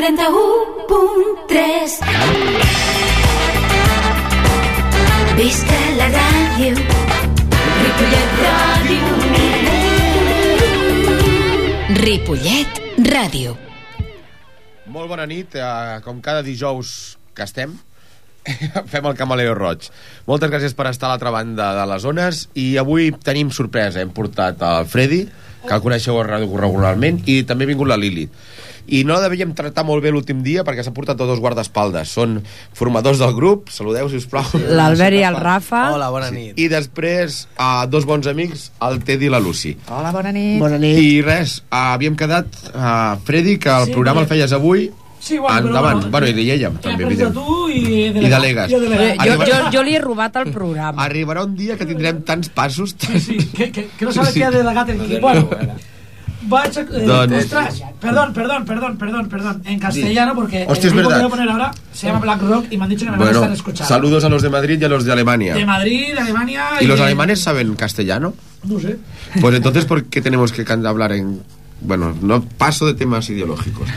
91.3 Visca la ràdio Ripollet Ràdio Ripollet Ràdio. Molt bona nit, eh, com cada dijous que estem, fem el Camaleo Roig. Moltes gràcies per estar a l'altra banda de les zones i avui tenim sorpresa, hem portat el Freddy, que el coneixeu regularment, i també ha vingut la Lili. I no la devíem tractar molt bé l'últim dia perquè s'ha portat tots dos guardaespaldes. Són formadors del grup, saludeu, si us plau. L'Albert i el Rafa. Hola, bona nit. I després, uh, dos bons amics, el Teddy i la Lucy. Hola, bona nit. Bona nit. I res, uh, havíem quedat, uh, Freddy, que el Sí, programa el feies avui, Sí, bueno, però endavant. bueno, Bueno, i ella, He també, de evident. tu i de I. Jo, delegat. Jo, jo, jo li he robat el programa. Arribarà un dia que tindrem tants passos... Sí, sí, que, que, que no sabe Sí. qué ha delegat el equipo. Bueno, vaig a... Eh, perdón, perdón, perdón, perdón, perdón. En castellano, porque Hostia, es el grupo verdad. que voy a poner ahora se llama Black Rock y me han dicho que me van a Bueno, estar escuchando. saludos a los de Madrid y a los de Alemania. De Madrid, de Alemania... ¿Y los de- alemanes saben castellano? No sé. Pues entonces, ¿por qué tenemos que hablar en...? Bueno, no paso de temas ideológicos.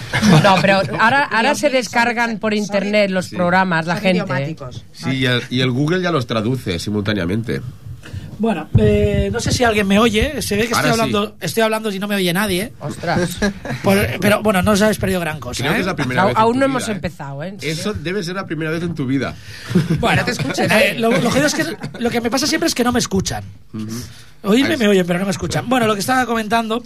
No, pero ahora, ahora se descargan por internet los programas, la gente. Sí, y el, y el Google ya los traduce simultáneamente. Bueno, eh, no sé si alguien me oye. Se ve que estoy sí. hablando, estoy hablando y no me oye nadie. Ostras. Por- pero bueno, no os habéis perdido gran cosa. Creo ¿eh? que es la primera Au- vez en aún no vida, hemos ¿eh? empezado, ¿eh? Eso debe ser la primera vez en tu vida. Bueno, eh, lo, lo jodido es que lo que me pasa siempre es que no me escuchan. Oírme me oyen, pero no me escuchan. Bueno, lo que estaba comentando,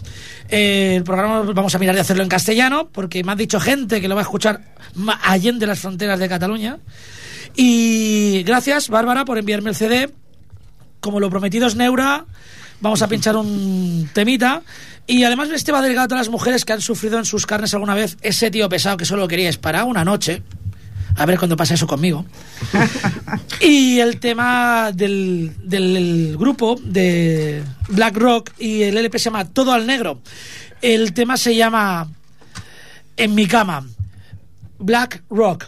eh, el programa vamos a mirar de hacerlo en castellano, porque me han dicho gente que lo va a escuchar allende las fronteras de Cataluña. Y gracias, Bárbara, por enviarme el CD. Como lo prometido es Neura, vamos a pinchar un temita. Y además este va dedicado a todas las mujeres que han sufrido en sus carnes alguna vez ese tío pesado que solo queríais para una noche. A ver cuándo pasa eso conmigo. y el tema del, del grupo de Black Rock y el LP se llama Todo al Negro. El tema se llama En mi cama. Black Rock.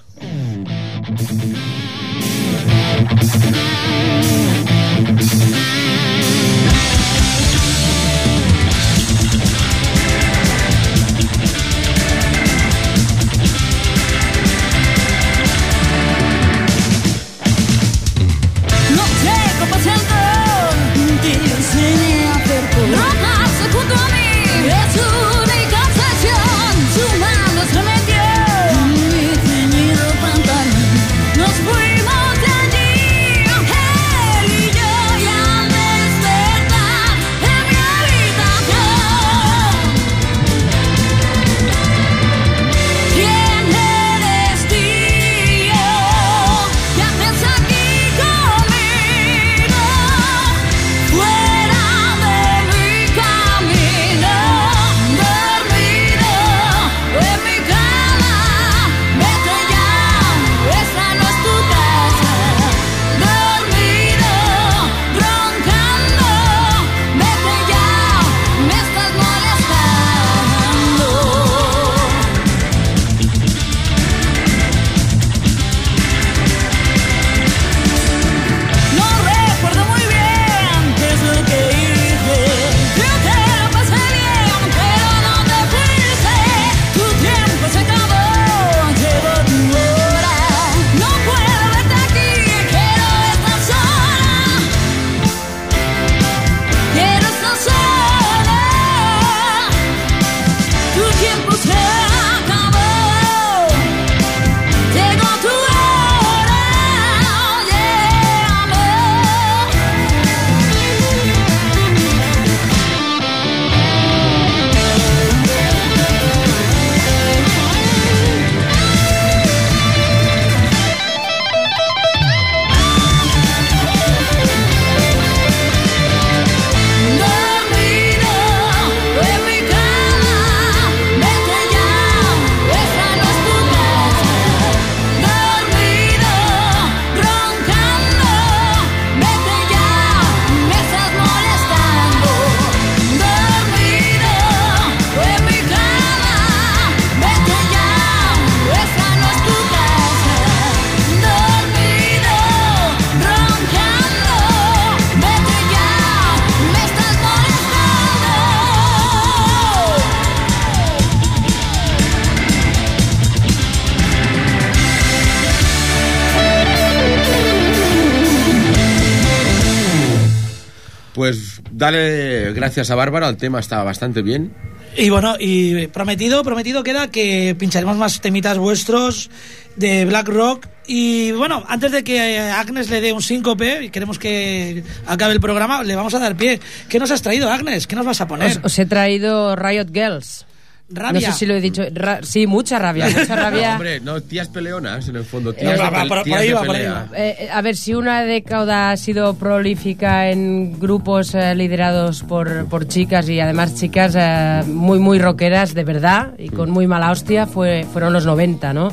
Pues dale gracias a Bárbara, el tema está bastante bien. Y bueno, y prometido, prometido queda que pincharemos más temitas vuestros de Black Rock. Y bueno, antes de que Agnes le dé un síncope y queremos que acabe el programa, le vamos a dar pie. ¿Qué nos has traído, Agnes? ¿Qué nos vas a poner? Os, os he traído Riot Girls. Rabia. No sé si lo he dicho. Ra- sí, mucha rabia, mucha rabia. Hombre, no, tías peleonas en el fondo, Eh, tías, va. Eh, a ver, si una década ha sido prolífica en grupos eh, liderados por, por chicas y además chicas eh, muy, muy rockeras de verdad y con muy mala hostia, fue, fueron los 90, ¿no?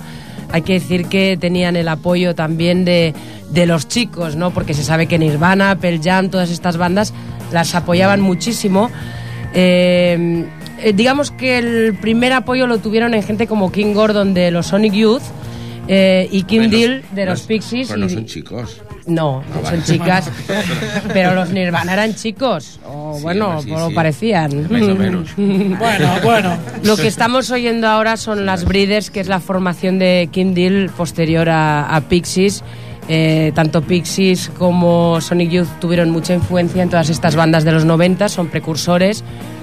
Hay que decir que tenían el apoyo también de, de los chicos, ¿no? Porque se sabe que Nirvana, Pearl Jam, todas estas bandas las apoyaban muchísimo. Eh, eh, digamos que el primer apoyo lo tuvieron en gente como King Gordon de los Sonic Youth eh, y Kim Deal de los es- Pixies. Pero no son chicos. no, Ah, son chicas. pero los Nirvana eran chicos. O Sí, bueno, sí, o lo sí. parecían. Más o menos. Bueno, bueno. Lo que estamos oyendo ahora son las Breeders, que es la formación de Kim Deal posterior a, a Pixies. Eh, tanto Pixies como Sonic Youth tuvieron mucha influencia en todas estas bandas de los 90, son precursores.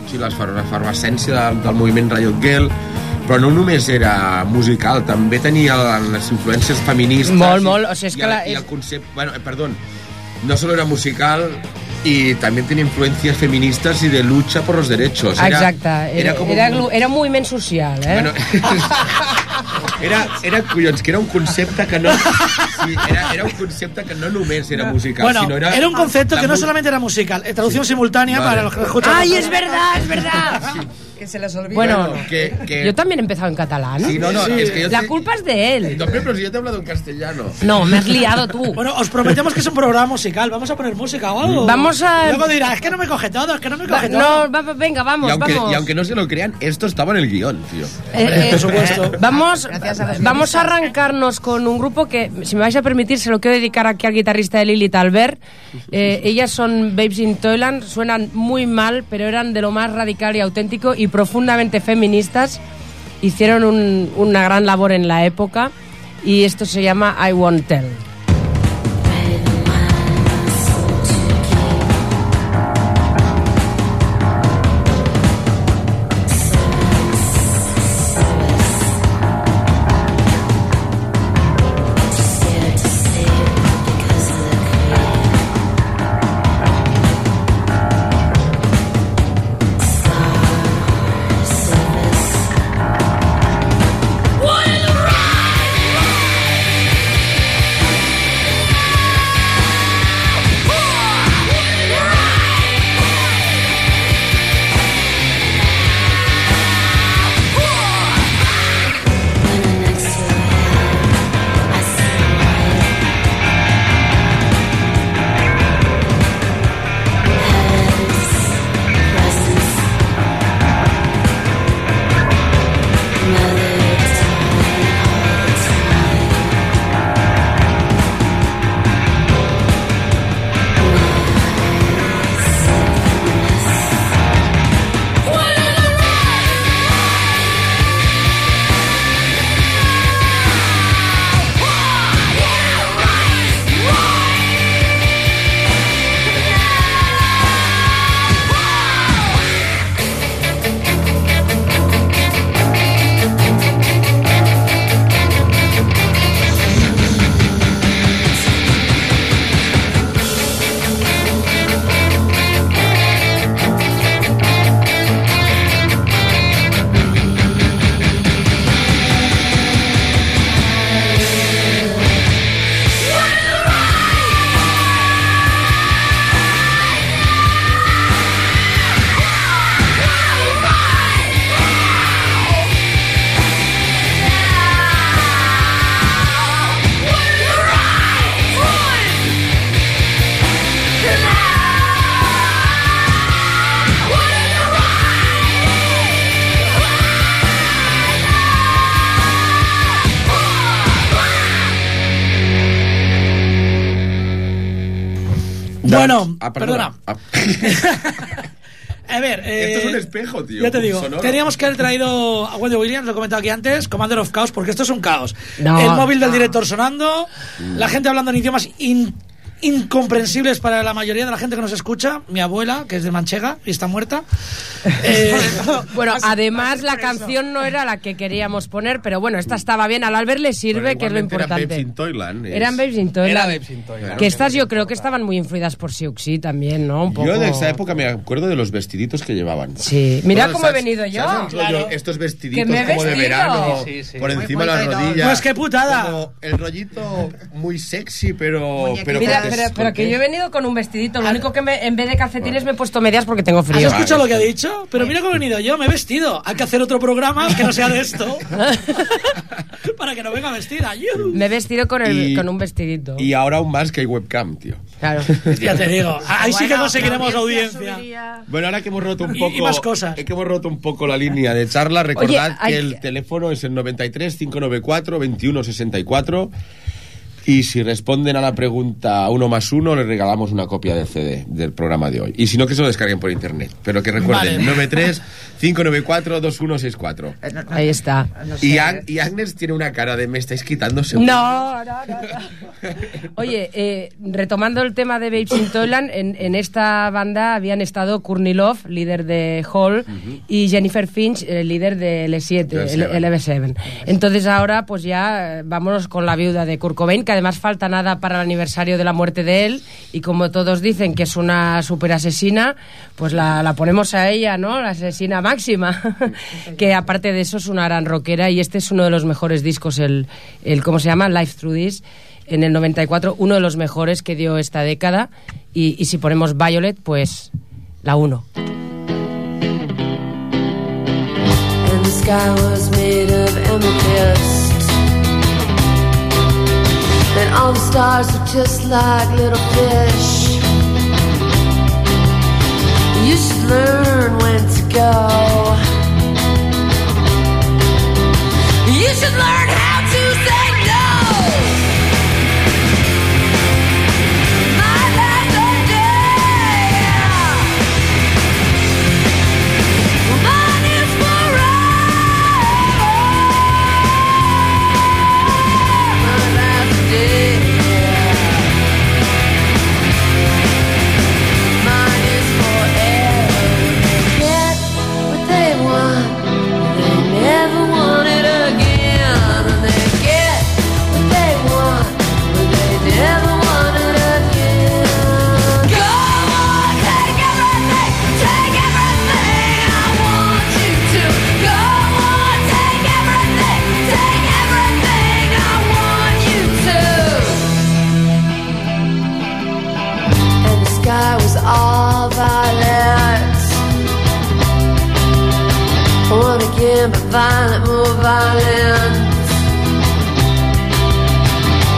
Sí, l'efar- l'efervescència del, del moviment Riot Girl, però no només era musical, també tenia les influències feministes. Molt, i- molt, o sigui, és i que la- I el concepte... Bueno, eh, perdón, no solo era musical y también tenía influencias feministas y de lucha por los derechos. Era- Exacte, era, Era, com era, era un moviment social, eh? Bueno, era, era, collons, que era un concepte que no... Sí, era, era un concepte que no només era musical, Bueno, sinó era... era un concepto que no solamente era musical, eh, traducción simultánea Vale. para los que lo escuchan. ¡Ay, es verdad, es verdad! Que se les olvida. Bueno, Bueno, que, que... yo también he empezado en catalán. Sí, no, no, es que yo La te- culpa es de él. No, pero si yo te he hablado en castellano. No, me has liado tú. Bueno, os prometemos que es un programa musical. Vamos a poner música o algo. Vamos a- Luego dirá, es que no me coge todo, es que no me Va- coge todo. no, va- va- venga, vamos, y, aunque, vamos. y aunque no se lo crean, esto estaba en el guion, tío. Eh, eh, Por supuesto. Vamos, Gracias a los vamos a arrancarnos con un grupo que, si me vais a permitir, se lo quiero dedicar aquí al guitarrista de Lilith Albert. Eh, ellas son Babes in Toyland, suenan muy mal, pero eran de lo más radical y auténtico y profundamente feministas. Hicieron un- una gran labor en la época y esto se llama I Won't Tell. Ah, perdona. Ah, A ver, eh, Esto es un espejo, tío, Ya te digo, sonoro. teníamos que haber traído a Wendy Williams, lo he comentado aquí antes, Commander of Chaos, porque esto es un caos. No. El móvil del director sonando, la gente hablando en idiomas in- incomprensibles para la mayoría de la gente que nos escucha. Mi abuela, que es de Manchega y está muerta. Eh, Bueno, además la canción no era la que queríamos poner, pero bueno, esta estaba bien. Al Albert le sirve, que es lo importante. Babes in Toyland, es- Eran Babes in Toyland. Era Babes in Toyland. Que estas yo creo que estaban muy influidas por Siuxi también, ¿no? Un poco... Yo de esa época me acuerdo de los vestiditos que llevaban. Sí. Mira Bueno, cómo he ¿sabes- venido yo. Claro. Estos Que vestiditos como de verano, Sí, sí. por Muy- encima de las rodillas. Pues qué putada. Como el rollito muy sexy, pero... pero Mira, con pero, pero que yo he venido con un vestidito. Lo único que me- en vez de calcetines me he puesto medias porque tengo ¿Has frío. escuchado lo que ha dicho? Pero mira cómo he venido yo, me he vestido. Hay que hacer otro programa que no sea de esto. Para que no venga vestida. Me he vestido con, el, Y- con un vestidito. Y ahora aún más que hay webcam, tío. Claro. Ya te digo. Ahí sí que Bueno, conseguiremos audiencia. subiría- Bueno, ahora que hemos roto un Y- poco... y más cosas. que hemos roto un poco la línea de charla, recordad hay que el teléfono es el 93 594 2164 y si responden a la pregunta uno más uno, les regalamos una copia del CD del programa de hoy. Y si no, que se lo descarguen por internet. Pero que recuerden, Vale. 93 594 2164 Eh, Ahí está. no sé. Y, Ag- y Agnes tiene una cara de me estáis quitando seguro. No, no, no, no. Oye, eh, retomando el tema de Babes in Toyland, en, en esta banda habían estado Courtney Love, líder de Hall, y Jennifer Finch, eh, líder de L7, Del el, el EV7. Entonces ahora, pues ya eh, vámonos con la viuda de Kurt Cobain, que además falta nada para el aniversario de la muerte de él, y como todos dicen que es una super asesina, pues la, ponemos a ella, ¿no? La asesina máxima, que aparte de eso es una gran rockera, y este es uno de los mejores discos, el, el ¿cómo se llama? Life Through This, en el 94, uno de los mejores que dio esta década, y, si ponemos Violet, pues la 1. and the sky was made of amethyst. And all the stars are just like little fish. You should learn when to go. You should learn violent, more violent.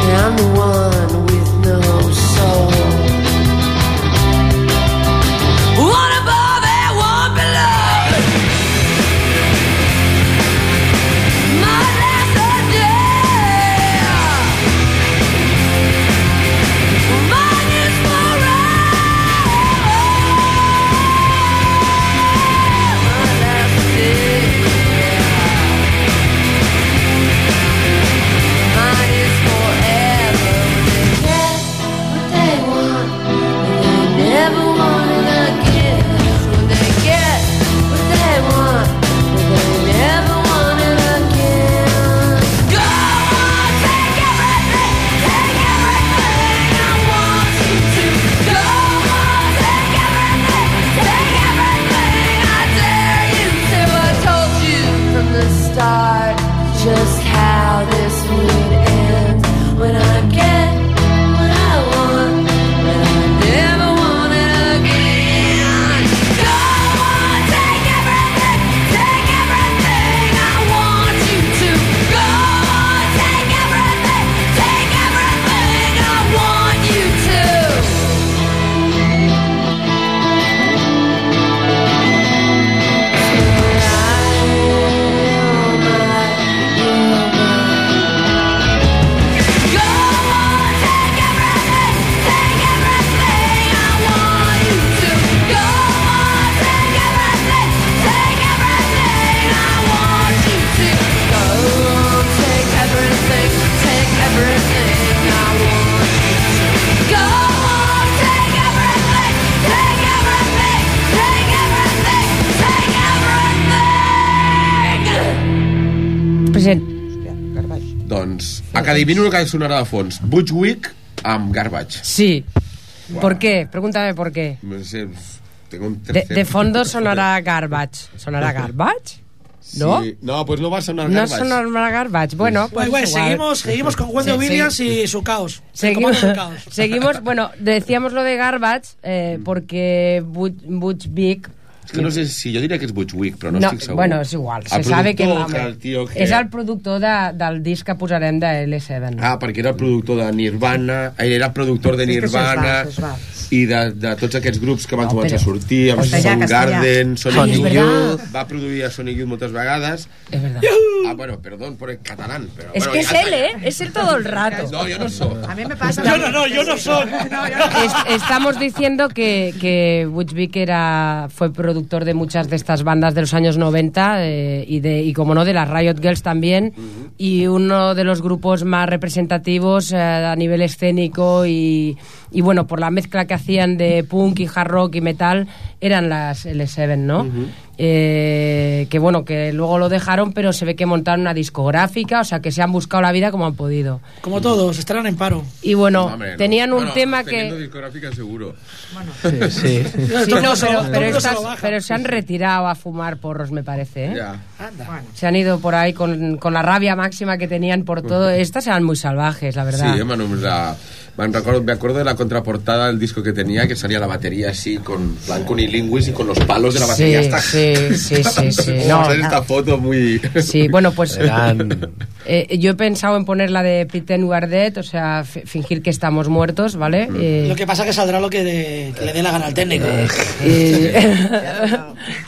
Yeah, I'm the one Present. Doncs, a que adivino el que sonarà de fons. Butchwick amb Garbage. Sí. ¿Por qué? Pregúntame por qué. No sé, tengo un De, tercer... de fondo sonará Garbage. ¿Sonará Garbage? ¿No? Sí. No, pues no va a sonar No Garbage. sonará Garbage. Bueno, pues bueno, igual. seguimos, seguimos con Wendy Sí, Williams sí. y su caos. Seguimos, del caos. seguimos, bueno, decíamos lo de Garbage eh, porque Butch, Butch Vig És que no sé si jo diria que és Butchwick, però no, no, estic segur. bueno, és igual, se El sabe que, productor, el, el tio que... és el productor de, del disc que posarem de L7 Ah, perquè era el productor de Nirvana, era el productor de Sí, és que Nirvana es va, i de, de tots aquests grups que van No, començar però- a sortir, amb Castellà, Soundgarden, castellà. Sonic és Youth, verdad. va produir a Sonic Youth moltes vegades. es verdad Ah, bueno, perdón por el catalán, pero... es bueno, que es él, está. ¿eh? es él todo el rato No, yo no soy. A mí me pasa... Yo no, no, yo no soy. Es- estamos diciendo que, que Butch Vig era, fue productor de muchas de estas bandas de los años 90 eh, y, de, y, como no, de las Riot Girls también. Y uno de los grupos más representativos eh, a nivel escénico y, y, bueno, por la mezcla que hacían de punk y hard rock y metal, eran las L7, ¿no? Eh, que bueno, que luego lo dejaron, pero se ve que montaron una discográfica, o sea, que se han buscado la vida como han podido. Como todos, estarán en paro. Y bueno, No, hombre, no. tenían un Bueno, tema que... discográfica seguro. Sí, Todo no, se lo- pero, se lo estas- baja. pero se han retirado a fumar porros, me parece. ¿eh? Ya. Se han ido por ahí con, con la rabia máxima que tenían por todo. Estas eran muy salvajes, la verdad. Sí, hermano, o sea, me, recuerdo, me acuerdo de la contraportada del disco que tenía, que salía la batería así, con plan conilingüis y con los palos de la batería. Sí, hasta... sí, sí, sí, sí. Vamos a No, hacer esta foto muy... Sí, bueno, pues Eran... eh, yo he pensado en poner la de Are Dead, o sea, fi- fingir que estamos muertos, ¿vale? Eh, Lo que pasa que saldrá lo que, de- que le dé la gana al técnico.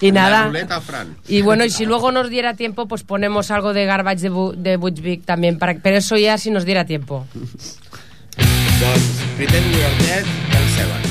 y, nada. ruleta. Y bueno, y si luego nos diera tiempo, pues ponemos algo de Garbage de, Bu- de Butch Vig también, para, pero eso ya si nos diera tiempo. Doncs, Pretend We Are Dead, el Seven.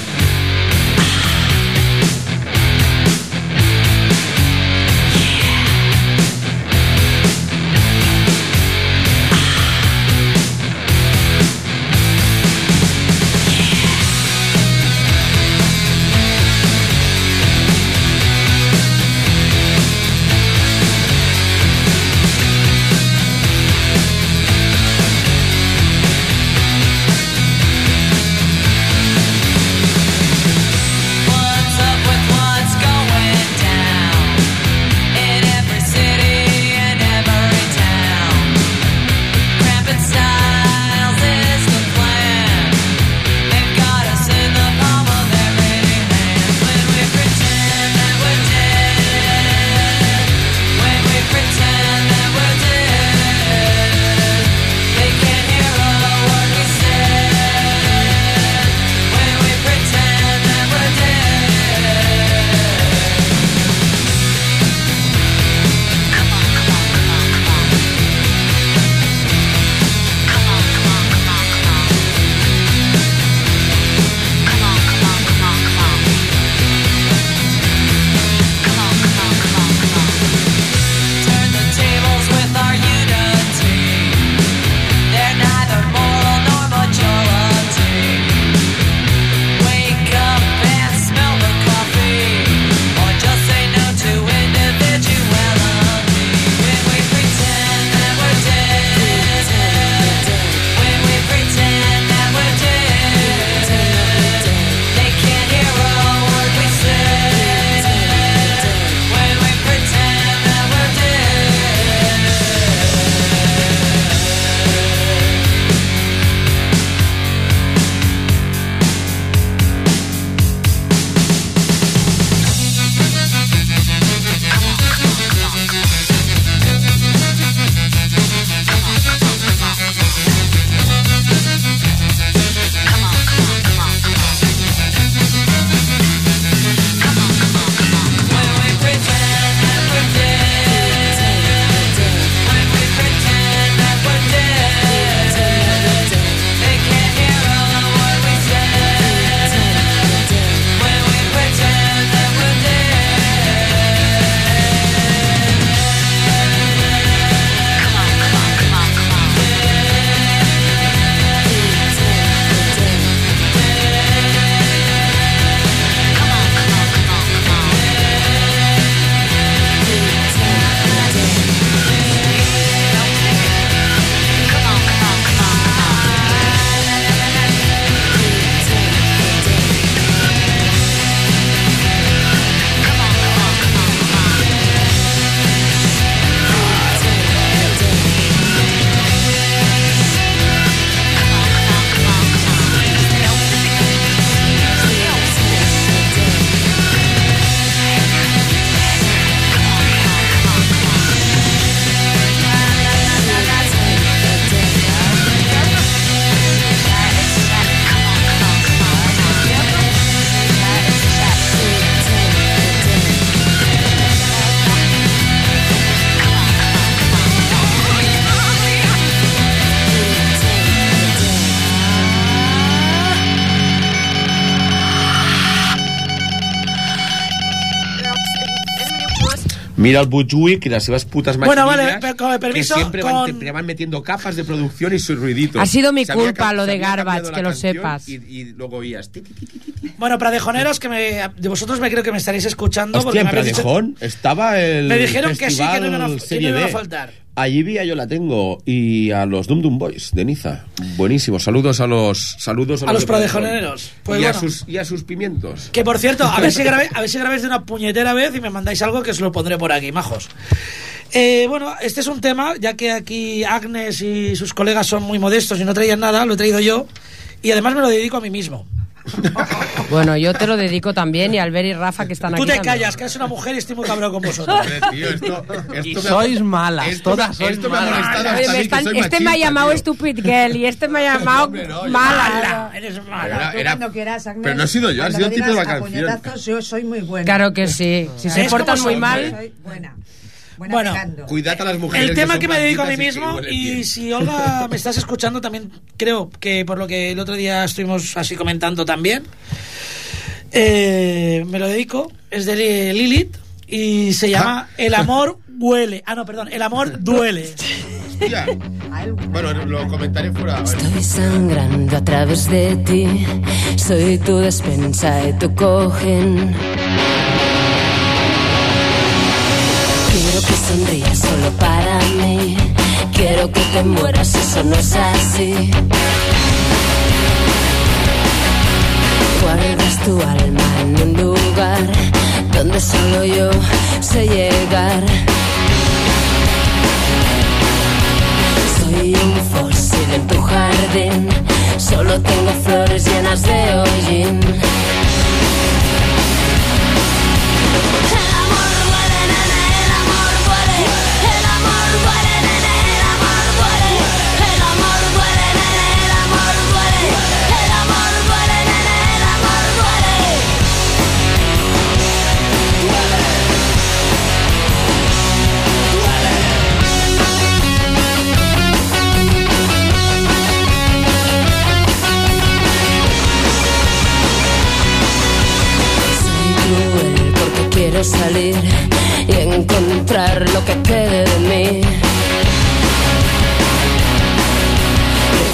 Mira el Butchwick y las seves putas Bueno, machinillas vale, pero con permiso, que siempre van, con- te- van metiendo capas de producción y sus ruiditos. Ha sido mi Se culpa lo de Garbage, que lo sepas. Y, y luego oías... ti, ti, ti, ti, ti. Bueno, pradejoneros, que me, de vosotros me creo que me estaréis escuchando. porque Hostia, en me habéis dicho- Pradejón estaba el Me dijeron que sí, que no iban a- que no iban a faltar. Allí vi a Yo la tengo y a los Dum Dum Boys de Niza. Buenísimo. Saludos a los saludos a, A los pradejoneros. Pues y, a sus, y a sus pimientos. Que por cierto, a ver si grabé, a ver si grabéis de una puñetera vez y me mandáis algo que os lo pondré por aquí, majos. Eh, bueno, este es un tema, ya que aquí Agnes y sus colegas son muy modestos y no traían nada, lo he traído yo. Y además me lo dedico a mí mismo. Bueno, yo te lo dedico también y Albert y Rafa que están Tú aquí. te también. callas, que eres una mujer y estoy muy cabrón con vosotros. Hombre, tío, esto, esto Y me- sois malas, esto todas sois esto me ha malas. molestado Oye, me están- este me ha llamado tío. Stupid Girl y este me ha llamado Hombre, no, mala. Eres Era- mala. Tú era- cuando quieras, Agnes, pero no he sido yo, ha sido el tipo de la canción. yo soy muy buena. Claro que sí. Si se ¿Ves portan muy mal, Soy buena. Buena Bueno, pegando. Cuidad a las mujeres. El tema son que me dedico a mí y que mismo, y si Olga me estás escuchando, también creo que por lo que el otro día estuvimos así comentando también, eh, me lo dedico, es de Li- Lilith y se llama El amor huele. Ah, no, perdón, El amor duele. Bueno, lo comentaré fuera. Estoy sangrando a través de ti. Soy tu despensa y tu cogen. Quiero que sonrías solo para mí. Quiero que te mueras, eso no es así. Guardas tu alma en un lugar donde solo yo sé llegar. Soy un fósil en tu jardín, solo tengo flores llenas de hollín. Salir y encontrar lo que quede de mí.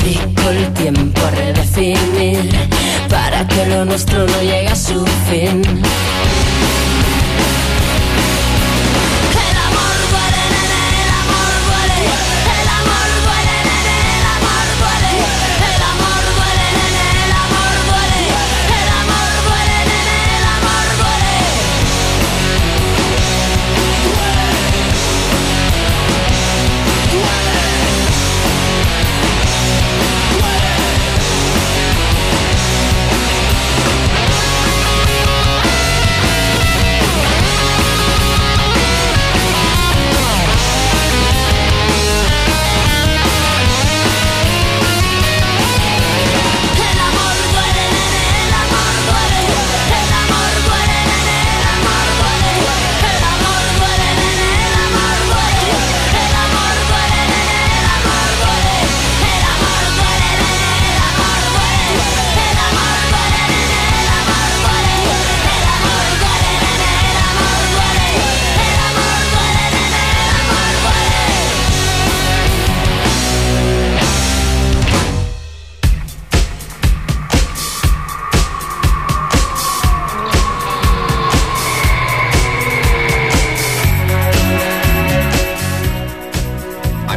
Dedico el tiempo a redefinir para que lo nuestro no llegue a su fin.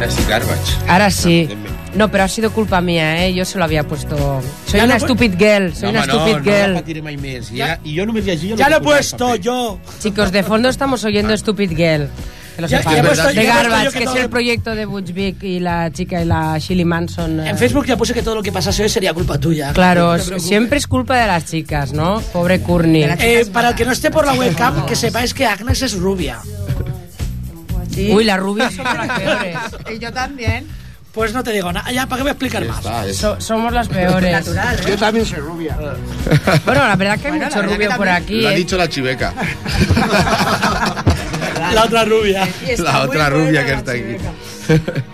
Ahora sí, Garbage. ahora sí. No, pero ha sido culpa mía, ¿eh? Yo se lo había puesto. Soy Ya una stupid girl, soy una stupid no, girl. No la patiré mai més. I, ja, I jo només llegia... Ya lo he puesto yo. Chicos, de fondo estamos oyendo Stupid Girl. Que lo puesto- de Garbage, que que es el proyecto de Butch Vig y la chica y la Shirley Manson. eh. En Facebook ya puse que todo lo que pasase hoy sería culpa tuya. Claro, No siempre es culpa de las chicas, ¿no? Pobre Courtney. Eh, para el que no esté por la webcam, que sepáis que Agnes es rubia. Sí. Uy, las rubias somos las peores. Y yo también. Pues no te digo nada. Ya, ¿para qué voy a explicar más? So- somos las peores. Natural, ¿eh? Bueno, la verdad que hay Bueno, mucho rubio por también. aquí. Lo ha ¿eh? dicho la chiveca. La otra rubia. La otra rubia que está aquí.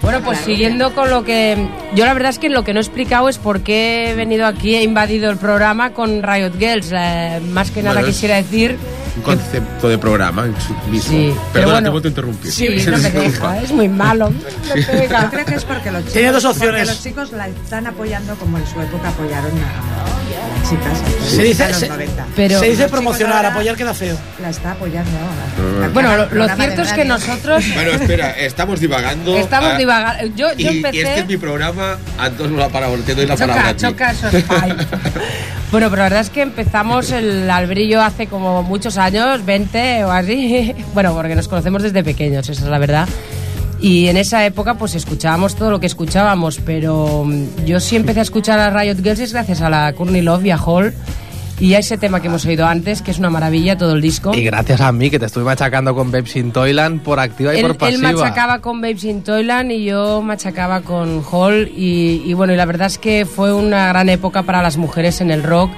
Bueno, pues siguiendo con lo que... Yo la verdad es que lo que no he explicado es por qué he venido aquí, he invadido el programa con Riot Girls. Eh, más que nada Bueno, es- quisiera decir un concepto de programa en sí mismo. Sí, pero Perdona, bueno. te vuelvo a interrumpir. Sí, no me deja, es muy malo. No Yo creo que es porque los chicos, Tiene dos opciones. los chicos la están apoyando como en su época apoyaron a las chicas. Se dice- a los se- 90. Pero- Se dice promocionar, ahora apoyar queda feo. La está apoyando. Ah. Bueno, lo, cierto es que nosotros Bueno, espera, estamos divagando. estamos ah, divagando. Yo, Y, yo y empecé. este es mi programa, Antonio la palabra, te doy la palabra Choca, fine. Bueno, pero la verdad es que empezamos el albrillo hace como muchos años, 20 o así. Bueno, porque nos conocemos desde pequeños, esa es la verdad. Y en esa época pues escuchábamos todo lo que escuchábamos, pero mm, yo sí empecé a escuchar a Riot Girls es gracias a la Courtney Love y a Hall y a ese tema que hemos oído antes, que es una maravilla todo el disco. Y gracias a mí, que te estuve machacando con Babes in Toyland por activa y Él, por él pasiva. machacaba con Babes in Toyland y yo machacaba con Hall y, y bueno, y la verdad es que fue una gran época para las mujeres en el rock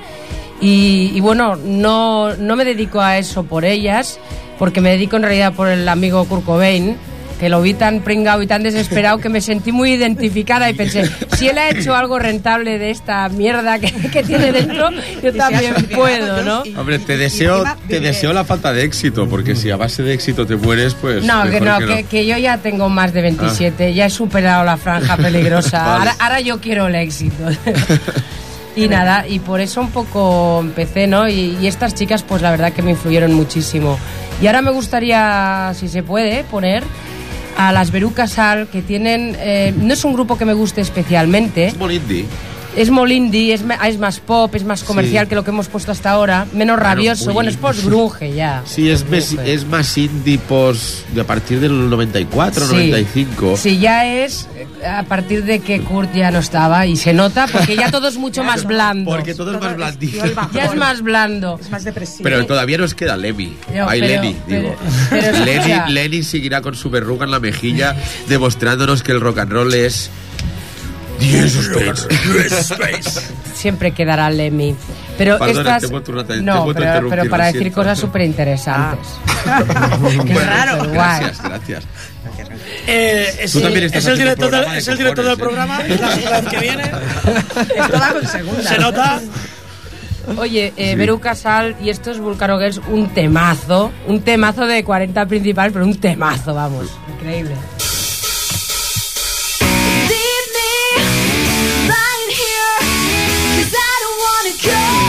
y, y bueno, no, no me dedico a eso por ellas, porque me dedico en realidad por el amigo Kurt Cobain, que lo vi tan pringado y tan desesperado que me sentí muy identificada y pensé, si él ha hecho algo rentable de esta mierda que, que tiene dentro, yo también puedo, ¿no? y- Hombre, te deseo, te deseo la falta de éxito, porque si a base de éxito te mueres, pues. No, que no, que, que yo ya tengo más de 27, ya he superado la franja peligrosa. Vale. ahora, ahora yo quiero el éxito. y nada, y por eso un poco empecé, ¿no? Y, y estas chicas, pues la verdad que me influyeron muchísimo. Y ahora me gustaría, si se puede, poner a las Beruca Sal, que tienen. eh, no es un grupo que me guste especialmente. Es. Es molindie, es, ma- es más pop, es más comercial Sí. que lo que hemos puesto hasta ahora. Menos Bueno, rabioso. muy Bueno, es indie. post-grunge ya. Sí, es, es más indie pos, de a partir del 94, Sí. 95. Sí, ya es eh, a partir de que Kurt ya no estaba y se nota porque ya todo es mucho más blando. Porque todo es más es- blandito. Ya es más blando. Es más depresivo. Pero todavía nos queda Lemmy. Yo, Ay, pero- Lenny, digo. pero escucha. Lenny, Lenny seguirá con su verruga en la mejilla, demostrándonos que el rock and roll es. Siempre quedará Lemmy. Pero Perdona, estas... te te no, pero, pero para decir siento. cosas súper interesantes. Qué raro. Gracias, gracias. Eh, es, Tú también estás es el director, del, programa de es el director del programa, es la segunda vez que viene. Segunda. Se nota. Oye, eh, Beru Casal y estos Vulcano Girls, un temazo. Un temazo de 40 principal, pero un temazo, vamos. Increíble. care.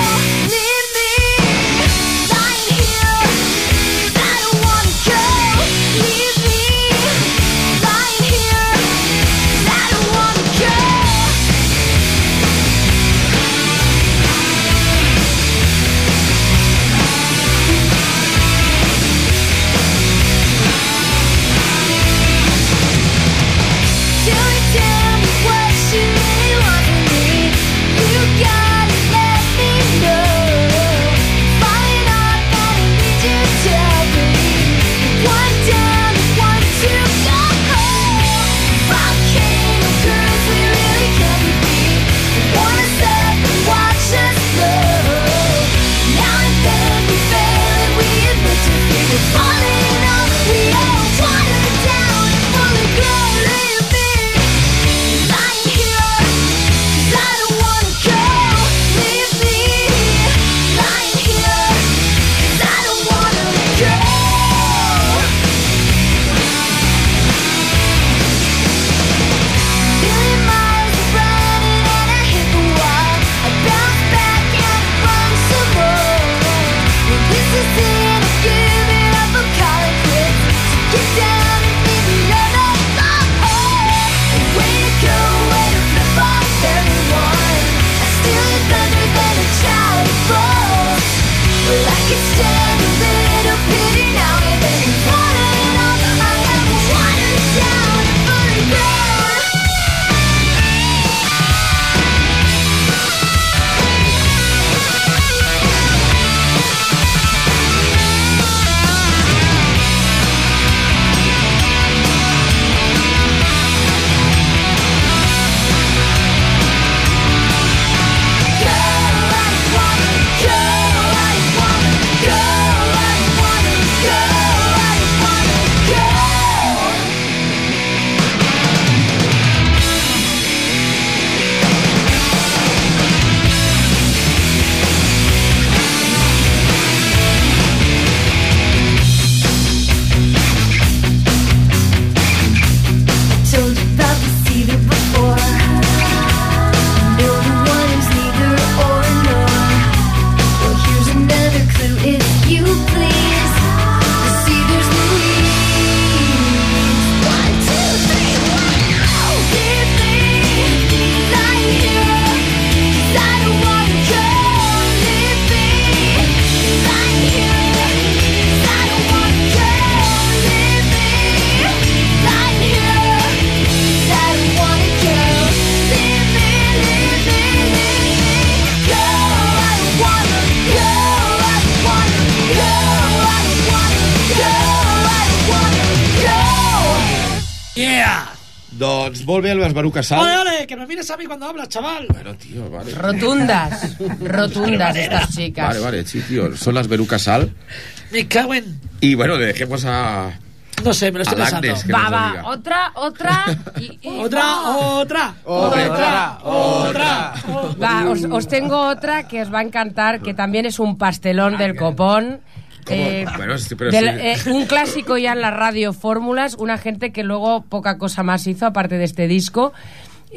Doncs molt bé les Baruques Sal. Ole, ole, que me mires a mí cuando hablas, chaval. Bueno, tío, vale. Rotundas, rotundas estas chicas. Vale, vale, sí, tío. Son las Berucas Sal. Me cago en... Y bueno, le dejemos a, No sé, me lo estoy pensando. Va, va, otra, otra. y- y- Otra, otra, otra, otra. Va, os, os tengo otra que os va a encantar, que también es un pastelón del copón. Eh, Bueno, sí, pero del- sí. eh, un clásico ya en la radio Fórmulas, una gente que luego poca cosa más hizo aparte de este disco.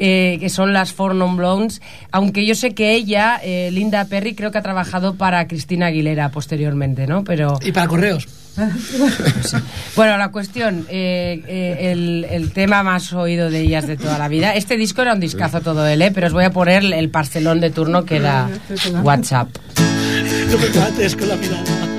eh, que son las Four Non Blondes, aunque yo sé que ella, eh, Linda Perry, creo que ha trabajado para Cristina Aguilera posteriormente, ¿no? Pero Y para correos. bueno, la cuestión, eh, eh, el, el tema más oído de ellas de toda la vida. Este disco era un discazo todo él, ¿eh? pero os voy a poner el pastelón de turno que era WhatsApp. No me con la mirada.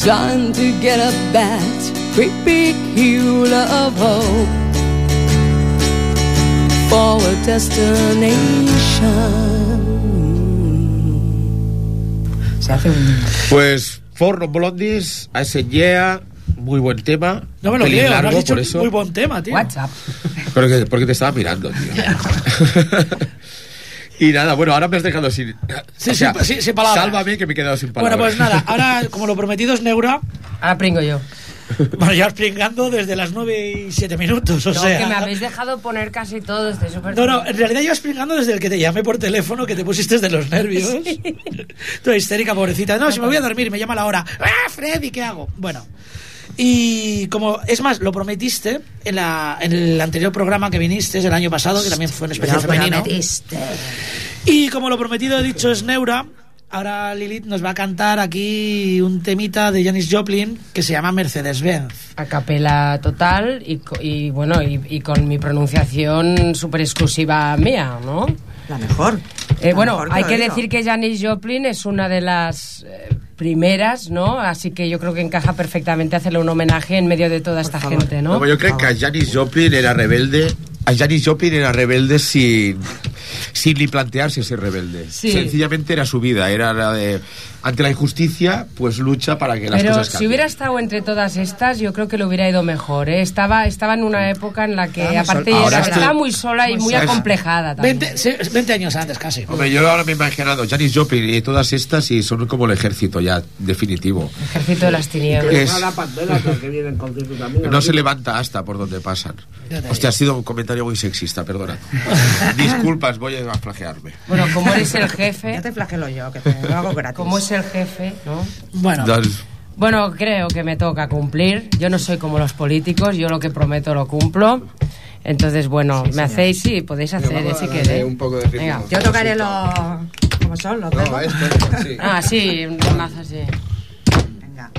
trying to get up that great big hill of hope for a destination. Se hace un... Pues Forno Blondies, a ese Yeah, muy buen tema. No me lo creo, largo, has dicho por eso. muy buen tema, tío. WhatsApp. Porque, porque te estaba mirando, tío. y nada, bueno, ahora me has dejado sin. Sí, o sea, sin- sin- sin palabras. Sálvame que me he quedado sin Bueno, palabras. pues nada, ahora como lo prometido es Neura, Ahora pringo yo. bueno, ya os pringando desde las 9 y 7 minutos, o No, sea... que me habéis dejado poner casi todo, estoy súper... No, no, en realidad yo pringando desde el que te llamé por teléfono, que te pusiste de los nervios. Tú histérica, pobrecita. No, si me voy a dormir me llama la hora. ¡Ah, Freddy, qué hago! Bueno. Y como, es más, lo prometiste en, la, en el anterior programa que viniste el año pasado, que también fue un especial Lo femenino. prometiste. Y como lo prometido he dicho es Neura, ahora Lilith nos va a cantar aquí un temita de Janis Joplin que se llama Mercedes-Benz. A capela total y, y bueno, y, y con mi pronunciación súper exclusiva mía, ¿no? La mejor. Eh, La bueno, mejor hay lo que digo. decir que Janis Joplin es una de las primeras, ¿no? Así que yo creo que encaja perfectamente hacerle un homenaje en medio de toda esta favor. gente, ¿no? No, yo creo que a Janis Joplin era rebelde. A Janis Joplin era rebelde sin, sin ni plantearse ser rebelde. Sí. Sencillamente era su vida. Era la de. Ante la injusticia, pues lucha para que las Pero cosas si cambien. hubiera estado entre todas estas, yo creo que le hubiera ido mejor. ¿eh? Estaba, estaba en una época en la que, muy aparte, estaba muy sola y muy acomplejada también. 20, se- 20 años antes casi. Hombre, yo ahora me he imaginado Janis Joplin y todas estas y son como el ejército ya definitivo. Ejército de las tinieblas. Es- no se levanta hasta por donde pasan. Hostia, ha sido un comentario muy sexista, perdona. Disculpas, voy a flagearme. Bueno, como eres el jefe, Ya te flagelo yo, que te lo hago gratis. como es el jefe, ¿no? Bueno, Bueno, creo que me toca cumplir. Yo no soy como los políticos, yo lo que prometo lo cumplo. Entonces, bueno, me hacéis, sí, podéis hacer, eh, si queréis. Un poco de. Venga. Yo tocaré los... ¿Cómo son? Los No, esto, sí. Ah, sí, un temazo así. Venga.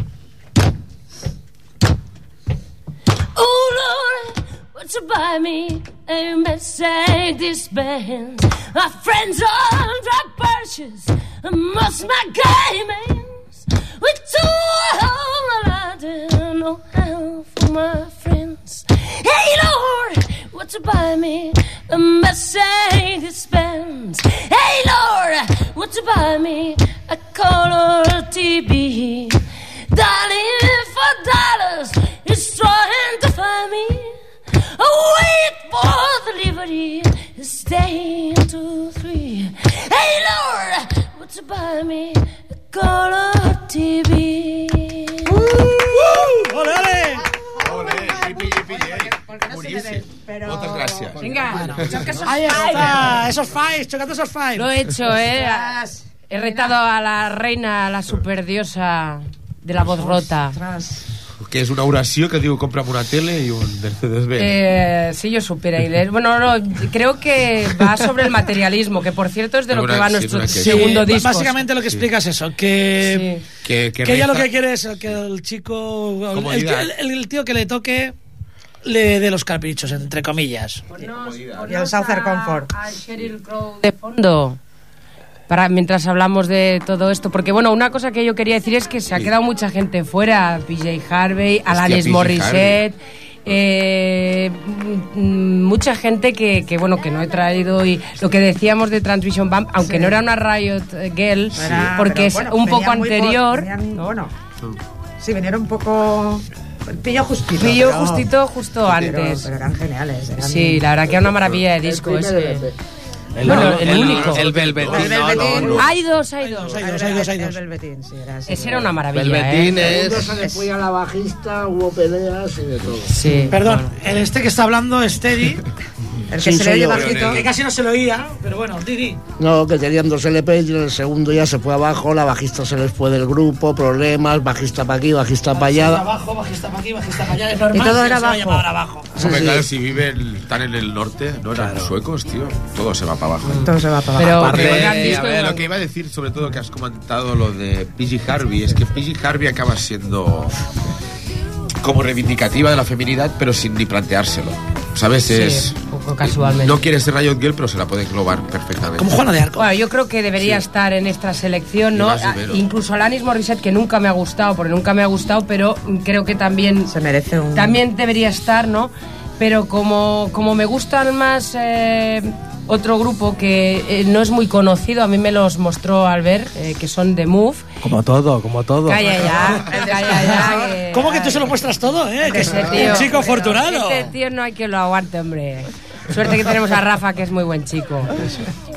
Oh Lord, what's you buy me a Mercedes Benz? My friends are drug purchase, most my gamings. With two home Aladdin, no help for my friends. Hey Lord, what's you buy me a Mercedes Benz? Hey Lord, what's you buy me a color TV? Darling, wait for delivery, stay two, three. Hey, Lord, what's you buy me? A color TV. ¡Ole, ole! Muchas gracias. Venga, choca esos Ahí está, esos fives, chocando esos fives. Lo he hecho, ¿eh? He retado a la reina, a la superdiosa de la voz rota. Ostras. Que es una oración que digo, cómprame una tele y un Mercedes-Benz. Eh, si yo supiera inglés. Bueno, no, creo que va sobre el materialismo, que por cierto es de lo que va sí, nuestro segundo Sí, disco. Básicamente lo que explica es eso, que, Sí. que, que que ella lo que quiere es que el chico, el, el- el tío que le toque, le dé los caprichos, entre comillas. Y el Southern Comfort. a Sheryl Crow de fondo. Para, mientras hablamos de todo esto, porque bueno, una cosa que yo quería decir es que se ha quedado mucha gente fuera, PJ Harvey, Alanis PJ Morissette, eh, mm, mucha gente que, que, bueno que no he traído y lo que decíamos de Transvision Bump, aunque no era una Riot Girl, porque pero es bueno, un poco venían anterior, venían- ¿no? Bueno, sí, vinieron un poco... Pillo justito. Pillo pero- justito justo pero- antes. Pero eran geniales. eran- Sí, la verdad que era una maravilla de disco ese. El, Bueno, el único. El Velvetín. El Velvetín. no, no. Hay dos, hay dos. Hay dos, hay dos, hay El dos. Velvetín, sí, era así. Ese era una maravilla. Velvetín ¿eh? es... se le fue a la bajista, hubo peleas y de todo. Sí. Perdón, el este que está hablando es Teddy, El que Sí, se le oye bajito. que casi no se lo oía, pero bueno, Didi. No, que tenían dos LPs y en el segundo ya se fue abajo, la bajista se les fue del grupo, problemas, bajista para aquí, bajista para Bajista allá. abajo, bajista para aquí, bajista para allá. Es normal todo que era abajo. abajo. Hombre, sí. claro, si viven tan en el norte, no eran suecos, tío. Todo se va para abajo. Todo se va para Pero abajo. Aparte- que gran Eh, disco a ver, lo que iba a decir, sobre todo que has comentado lo de PG Harvey, es que PG Harvey acaba siendo como reivindicativa de la feminidad, pero sin ni planteárselo. ¿Sabes? Sí, es, un poco casualmente. No quiere ser Riot Girl, pero se la puede englobar perfectamente. Como Juana de Arco. Bueno, yo creo que debería estar en esta selección, ¿no? Ah, Incluso Alanis Morissette, que nunca me ha gustado, porque nunca me ha gustado, pero creo que también Se merece un... también debería estar, ¿no? Pero como, como me gustan más eh, otro grupo que eh, no es muy conocido, a mí me los mostró Albert, eh, que son The Move. Como todo, como todo. Calla ya, calla ya. que- ¿Cómo que tú se lo muestras todo, eh? Que es Ese un chico afortunado. Este tío no hay que lo aguante, hombre. Suerte que tenemos a Rafa, que es muy buen chico.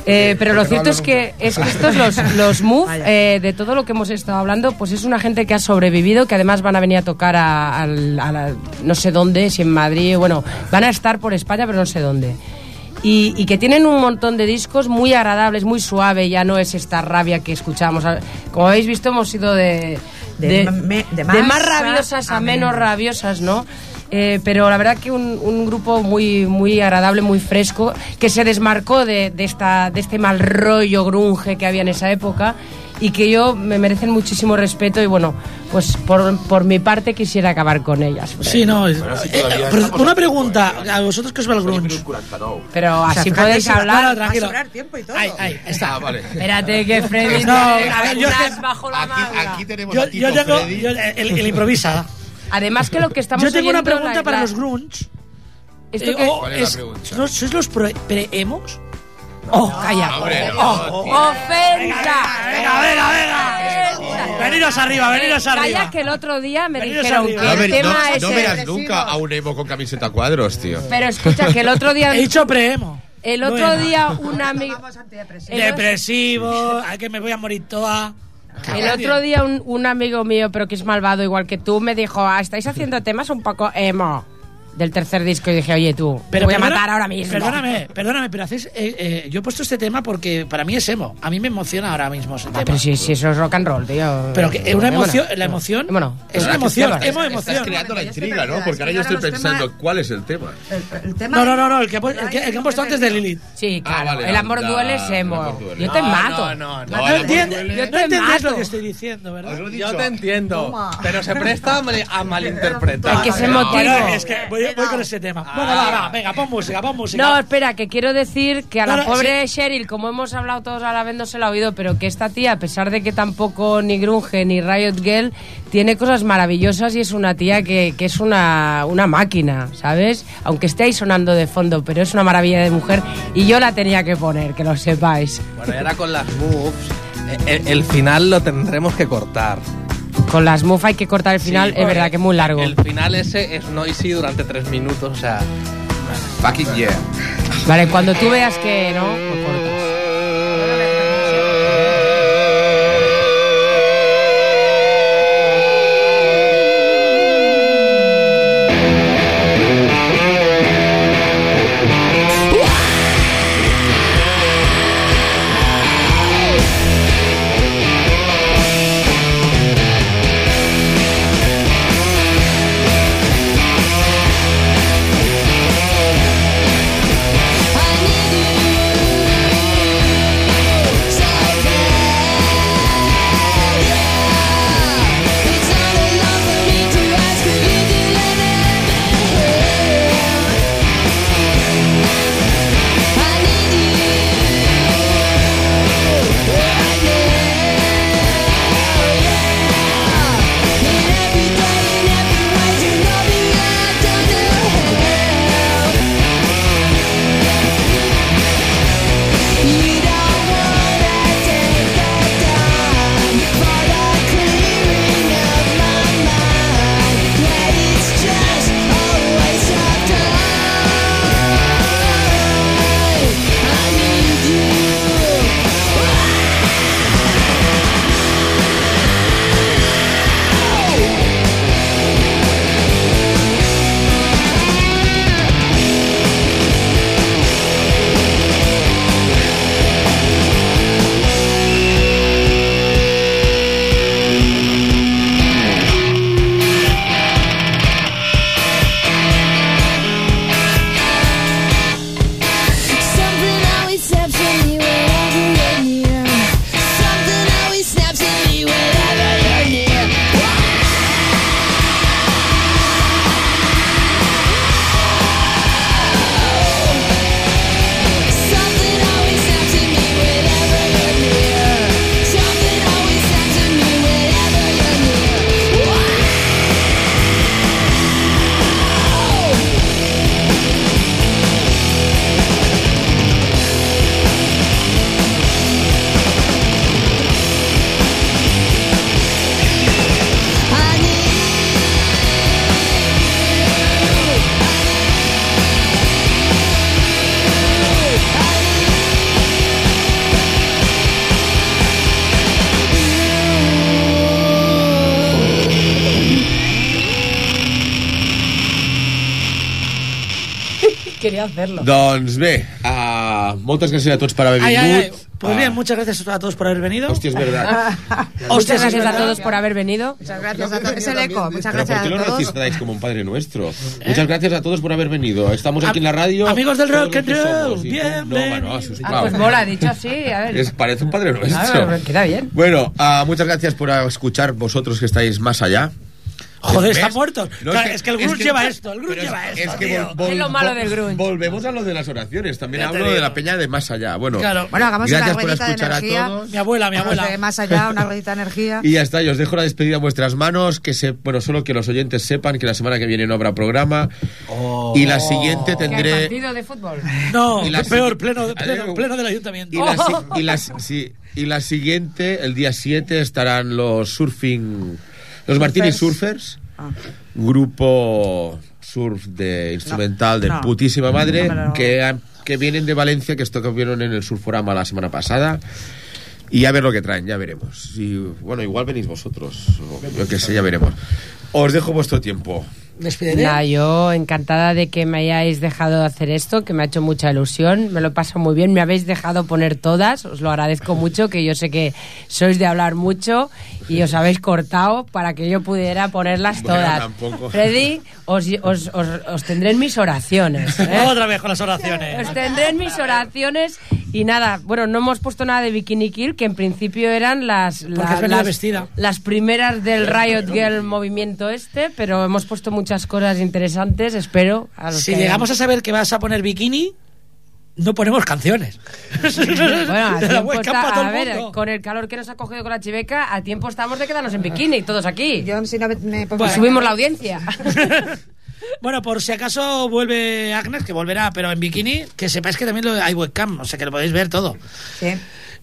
Eh, pero lo cierto es que, es que estos, los, los Move, eh, de todo lo que hemos estado hablando, pues es una gente que ha sobrevivido, que además van a venir a tocar a, al- a la- no sé dónde, si en Madrid, bueno, van a estar por España, pero no sé dónde. Y, y que tienen un montón de discos muy agradables, muy suave, ya no es esta rabia que escuchamos. Como habéis visto, hemos ido de, De me- de más rabiosas a, a menos menos. rabiosas, ¿no? Eh, pero la verdad que un, un grupo muy, muy agradable, muy fresco, que se desmarcó de, de esta, de este mal rollo grunge que había en esa época y que yo me merecen muchísimo respeto y bueno, pues por, por mi parte quisiera acabar con ellas. Sí, no. es- Bueno, eh, una pregunta, a vosotros que os va el grunge. Pero O sea, así podéis hablar. Tranquilo. tiempo y todo. Ahí, ahí, está. Ah, vale. Espérate que Freddy No, a ver, yo bajo la Aquí, manga. aquí tenemos Yo, a yo Tito tengo. Freddy. yo- el, el improvisa. Además que lo que estamos Yo tengo una pregunta la- para la- los grunge. esto Eh, oh, ¿Cuál es la es- pregunta? ¿no ¿Sois los pro- pre-emos? Oh, Calla. Hombre, no, Oh. ¡Ofensa! Venga, venga, venga. Ofensa. Veniros arriba, veniros arriba. que el otro día me Veniros dijeron arriba. que No, el ver- tema no- es... no verás nunca a un emo con camiseta cuadros, tío. Pero escucha que el otro día... He dicho pre-emo. El otro Bueno. día un amigo... Depresivo, ay, que me voy a morir toda. El otro día un, un amigo mío, pero que es malvado igual que tú, me dijo, "Ah, estáis haciendo temas un poco emo del tercer disco y dije, oye tú, te voy a matar ahora mismo. Perdóname, perdóname, pero hacéis. eh, eh, yo he puesto este tema porque para mí es emo. A mí me emociona ahora mismo ese Ah, tema. pero si, si eso es rock and roll, tío. Pero que es una emoción, la emoción Emo no. es una emoción, estás- emo Estás emoción. creando la intriga, ¿no? Porque ahora yo estoy pensando, temas- ¿cuál es el tema? El, el tema No, no, no, no, el que, el que, el que han puesto antes de Lilith. Sí, Ah, claro. vale, el amor anda, duele es emo. Yo te No, mato. no, no, No, No, el amor entiendes, lo mato. que estoy diciendo, ¿verdad? Yo te entiendo, pero se presta a mal- a malinterpretar. Es que ese No, motivo... Bueno, es que voy, voy con ese tema. Bueno, va, va, venga, pon música, pon música. No, espera, que quiero decir que a la No, no, pobre Cheryl, como hemos hablado todos a la vez, no se la ha oído, pero que esta tía, a pesar de que tampoco ni Grunge ni Riot Girl, tiene cosas maravillosas y es una tía que, que es una, una máquina, ¿sabes? Aunque esté ahí sonando de fondo, pero es una maravilla de mujer y yo la tenía que poner, que lo sepáis. Bueno, y ahora con las moves, eh, el, el final lo tendremos que cortar. Con las MUF hay que cortar el final, Sí, es verdad que es muy largo. El final ese es noisy durante tres minutos, o sea... Fucking yeah. Vale, cuando tú veas que no. Hacerlo. Doncs bé, uh, moltes gràcies a tots per haver Ay, vingut. ay, ay. Pues bien, muchas gracias a todos por haber venido. Hostia, es verdad. Muchas gracias es a verdad. todos por haber venido. Muchas gracias a todos. Es el eco. Muchas Pero ¿por gracias qué lo a todos. recitáis como un padre nuestro? Muchas gracias a todos por haber venido. Estamos aquí en la radio. Amigos del todos rock and roll, bienvenidos. No, bueno, Ah, pues mola, dicho así. A ver. Es, parece un padre nuestro. Ah, pero queda bien. Bueno, ah, muchas gracias por escuchar vosotros que estáis más allá. Joder, ¿Ves? están muertos. No, Claro, es que el grunge que- lleva esto, el grunge lleva esto, Es que tío. vol- vol- Es lo malo del grunge. Volvemos a lo de las oraciones. También Ya hablo de la peña de más allá. Bueno, Claro. Bueno, hagamos gracias una por ruedita de escuchar a energía. todos. Mi abuela, mi abuela. de más allá, una ruedita de energía. Y ya está, y os dejo la despedida en vuestras manos, que se, bueno, solo que los oyentes sepan que la semana que viene no habrá programa. Y la siguiente ¿Qué hay tendré... partido de fútbol? No, Y la peor, pleno, pleno, Adeu. pleno del ayuntamiento. Y la, si- y la- sí, y la siguiente, el día 7, estarán los surfing... Los Martini Surfers, Ah. grupo surf de instrumental de no. putísima madre, No que, que vienen de Valencia, que estuvieron en el Surforama la semana pasada. Y a ver lo que traen, ya veremos. Y, bueno, igual venís vosotros, o yo qué sé, ya veremos. Os dejo vuestro tiempo. Despídete. Nada, yo encantada de que me hayáis dejado de hacer esto, que me ha hecho mucha ilusión, me lo paso muy bien, me habéis dejado poner todas, os lo agradezco mucho, que yo sé que sois de hablar mucho y os habéis cortado para que yo pudiera ponerlas Bueno, todas. tampoco. Freddy, os, os, os, os tendré en mis oraciones. ¿eh? Otra vez con las oraciones. Os tendré en mis oraciones y nada, bueno, no hemos puesto nada de Bikini Kill, que en principio eran las, la- las, vestida. las primeras del Riot Girl movimiento este, pero hemos puesto muchas cosas interesantes, espero. A los Si que- llegamos a saber que vas a poner bikini, no ponemos canciones. Bueno, a tiempo está- a ver, con el calor que nos ha cogido con la chiveca, a tiempo estamos de quedarnos en bikini, todos aquí. Yo si no me- me pongo- Y subimos la audiencia. Bueno, por si acaso vuelve Agnes, que volverá, pero en bikini, que sepáis que también lo- hay webcam, o sea que lo podéis ver todo. Sí.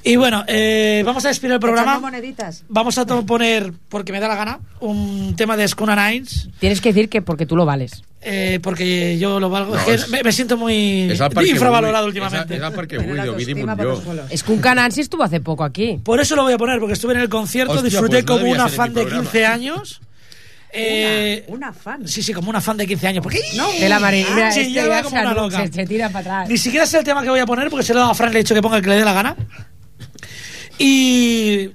Y bueno, eh, vamos a despedir el programa. Moneditas. Vamos a poner, porque me da la gana, un tema de Skuna Nines, Tienes que decir que porque tú lo vales. eh, porque yo lo valgo. No, es que es- me, me siento muy infravalorado últimamente. Es que un Nancy estuvo hace poco aquí. Por eso lo voy a poner, porque estuve en el concierto, Hostia, disfruté pues no como una fan de programa. 15 años. Eh, Una fan. Sí, sí, como una fan de 15 años. Porque De la marina. Ah, sí, este como se, una loca. se- se tira para atrás. Ni siquiera sé el tema que voy a poner porque se lo he dado a Fran, le he dicho que ponga el que le dé la gana. Y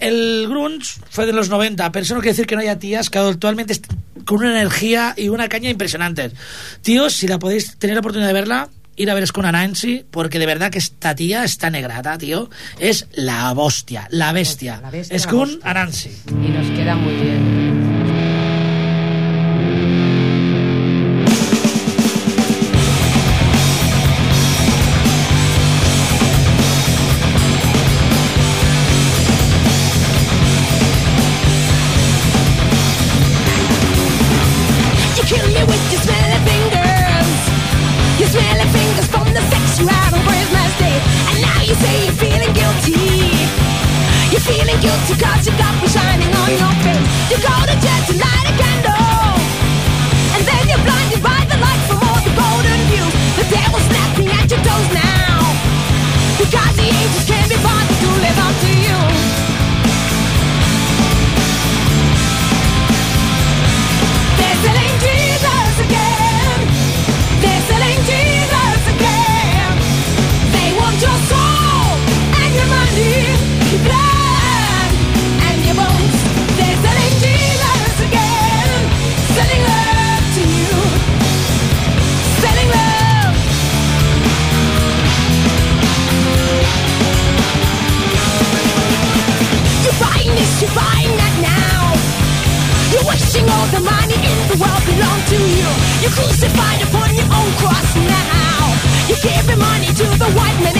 el grunge fue de los 90, pero eso no quiere decir que no haya tías que actualmente con una energía y una caña impresionantes. Tíos, si la podéis tener la oportunidad de verla, ir a ver Skuna Nancy, porque de verdad que esta tía, esta negrata, tío, es la hostia, la bestia. La bestia, la Skun hostia. Anansi. Y nos queda muy bien. You're crucified upon your own cross now. You're giving money to the white men